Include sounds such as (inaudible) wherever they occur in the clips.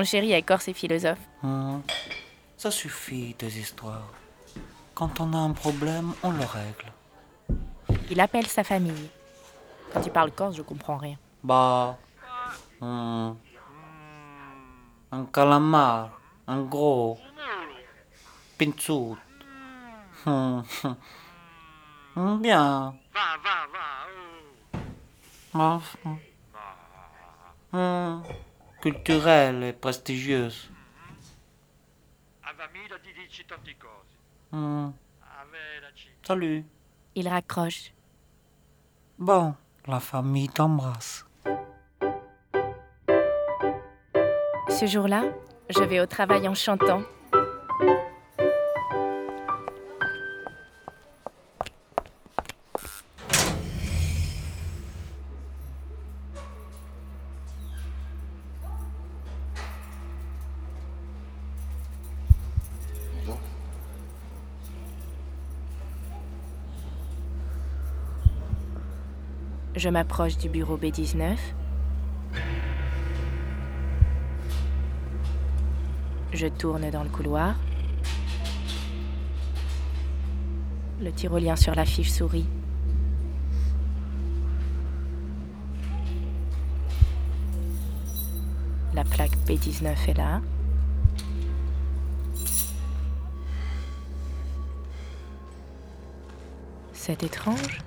Mon chéri est corse et philosophe. Hum, Ça suffit des histoires. Quand on a un problème, on le règle. Il appelle sa famille. Quand il parle corse, je comprends rien. Bah. hum, Un calamar. Un gros. Pinzout. Hum. Hum, (laughs) Bien. Ah, hum. Hum, Culturelle et prestigieuse. Avelaci. Salut. Il raccroche. Bon, la famille t'embrasse. Ce jour-là, je vais au travail en chantant. Je m'approche du bureau B19. Je tourne dans le couloir. Le tyrolien sur l'affiche sourit. La plaque B19 est là. C'est étrange.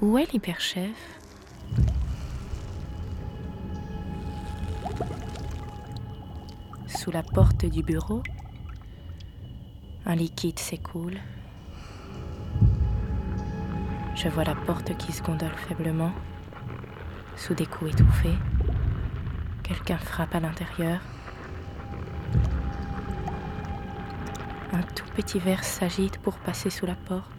Où est l'hyperchef? Sous la porte du bureau, un liquide s'écoule. Je vois la porte qui se gondole faiblement, sous des coups étouffés. Quelqu'un frappe à l'intérieur. Un tout petit verre s'agite pour passer sous la porte.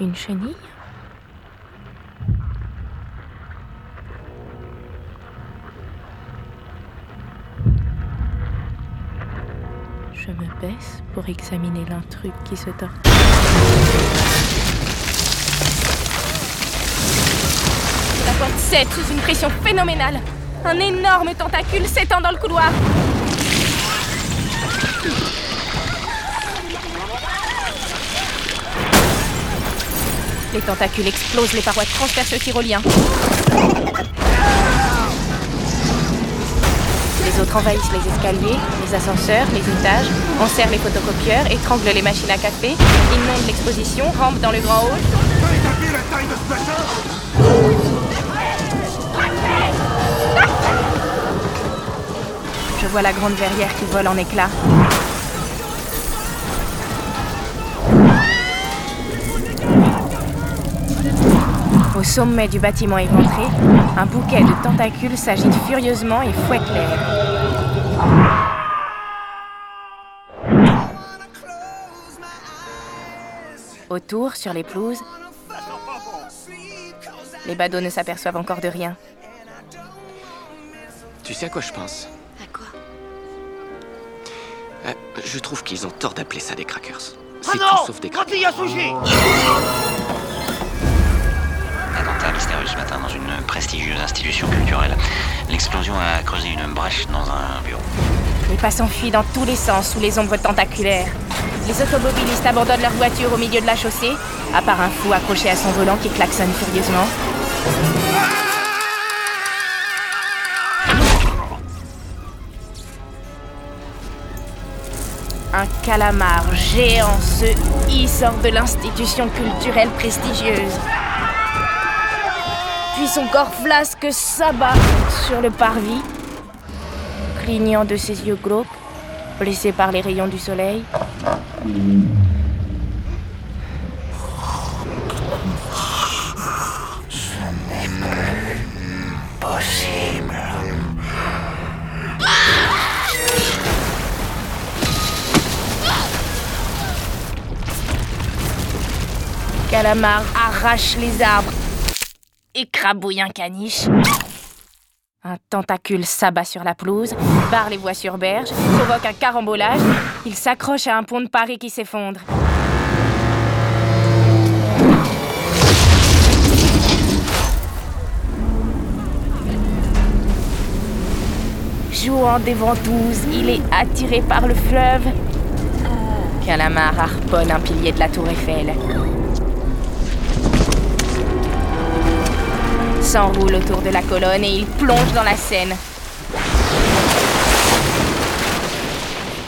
Une chenille? Je me baisse pour examiner l'intrus qui se tord. La porte cède sous une pression phénoménale. Un énorme tentacule s'étend dans le couloir. Les tentacules explosent, les parois transpercent le tyrolien. Les autres envahissent les escaliers, les ascenseurs, les étages, enserrent les photocopieurs, étranglent les machines à café, inondent l'exposition, rampent dans le grand hall. Je vois la grande verrière qui vole en éclats. Au sommet du bâtiment éventré, un bouquet de tentacules s'agite furieusement et fouette l'air. Autour, sur les pelouses, les badauds ne s'aperçoivent encore de rien. Tu sais à quoi je pense À quoi Euh, Je trouve qu'ils ont tort d'appeler ça des crackers. Ah C'est non tout sauf des crackers. Ce matin dans une prestigieuse institution culturelle. L'explosion a creusé une brèche dans un bureau. Les passants fuient dans tous les sens sous les ombres tentaculaires. Les automobilistes abandonnent leur voiture au milieu de la chaussée, à part un fou accroché à son volant qui klaxonne furieusement. Un calamar géant se hors de l'institution culturelle prestigieuse. Puis son corps flasque s'abat sur le parvis, clignant de ses yeux glauques, blessé par les rayons du soleil. Calamar arrache les arbres, écrabouille un caniche. Un tentacule s'abat sur la pelouse, barre les voies sur berge, provoque un carambolage. Il s'accroche à un pont de Paris qui s'effondre. Jouant des ventouses, il est attiré par le fleuve. Calamar harponne un pilier de la tour Eiffel. S'enroule autour de la colonne et il plonge dans la Seine.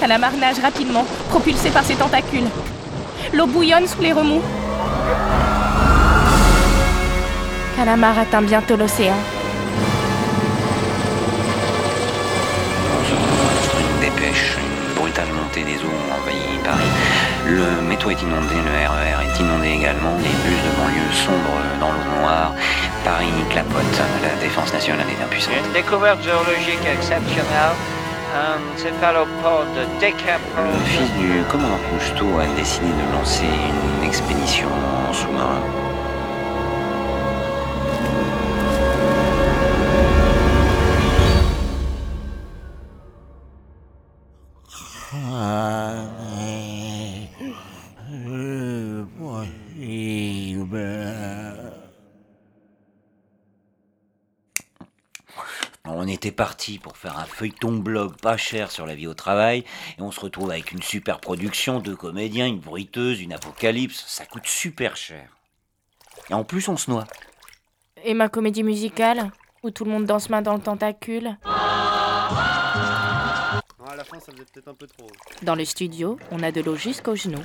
Calamar nage rapidement, propulsé par ses tentacules. L'eau bouillonne sous les remous. Calamar atteint bientôt l'océan. Une dépêche. Une brutale montée des eaux ont envahi Paris. Le métro est inondé, le RER est inondé également. Les bus de banlieue sombrent dans l'eau noire. Paris clapote. La défense nationale est impuissante. Une découverte géologique exceptionnelle. Un céphalopode Le décapode. fils du commandant Cousteau a décidé de lancer une expédition en sous-marin. Était parti pour faire un feuilleton blog pas cher sur la vie au travail, et on se retrouve avec une super production, deux comédiens, une bruiteuse, une apocalypse. Ça coûte super cher. Et en plus, on se noie. Et ma comédie musicale, où tout le monde danse main dans le tentacule. à la fin, ça faisait peut-être un peu trop. Dans le studio, on a de l'eau jusqu'aux genoux.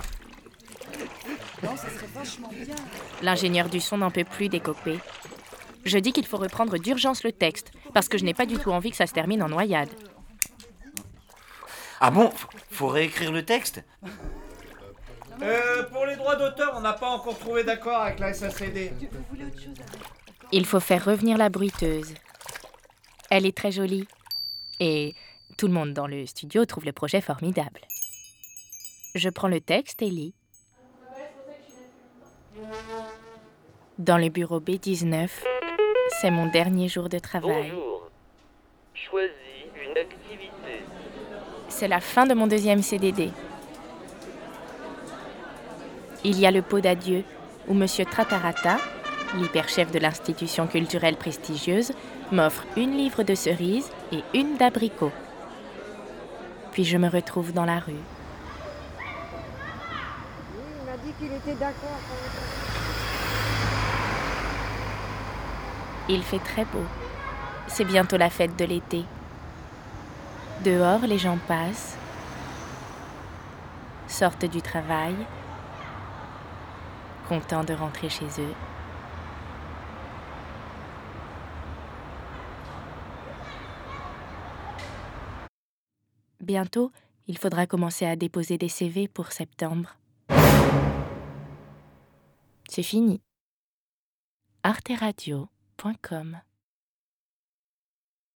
L'ingénieur du son n'en peut plus décoper. Je dis qu'il faut reprendre d'urgence le texte, parce que je n'ai pas du tout envie que ça se termine en noyade. Ah bon Faut réécrire le texte? Euh, pour les droits d'auteur, on n'a pas encore trouvé d'accord avec la SACD. Il faut faire revenir la bruiteuse. Elle est très jolie. Et tout le monde dans le studio trouve le projet formidable. Je prends le texte et lis. Dans le bureau B19, c'est mon dernier jour de travail. Bonjour. Choisis une activité. C'est la fin de mon deuxième CDD. Il y a le pot d'adieu où Monsieur Tratarata, l'hyperchef de l'institution culturelle prestigieuse, m'offre une livre de cerises et une d'abricot. Puis je me retrouve dans la rue. Il m'a dit qu'il était d'accord. Il fait très beau. C'est bientôt la fête de l'été. Dehors, les gens passent, sortent du travail, contents de rentrer chez eux. Bientôt, il faudra commencer à déposer des CV pour septembre. C'est fini. arteradio.com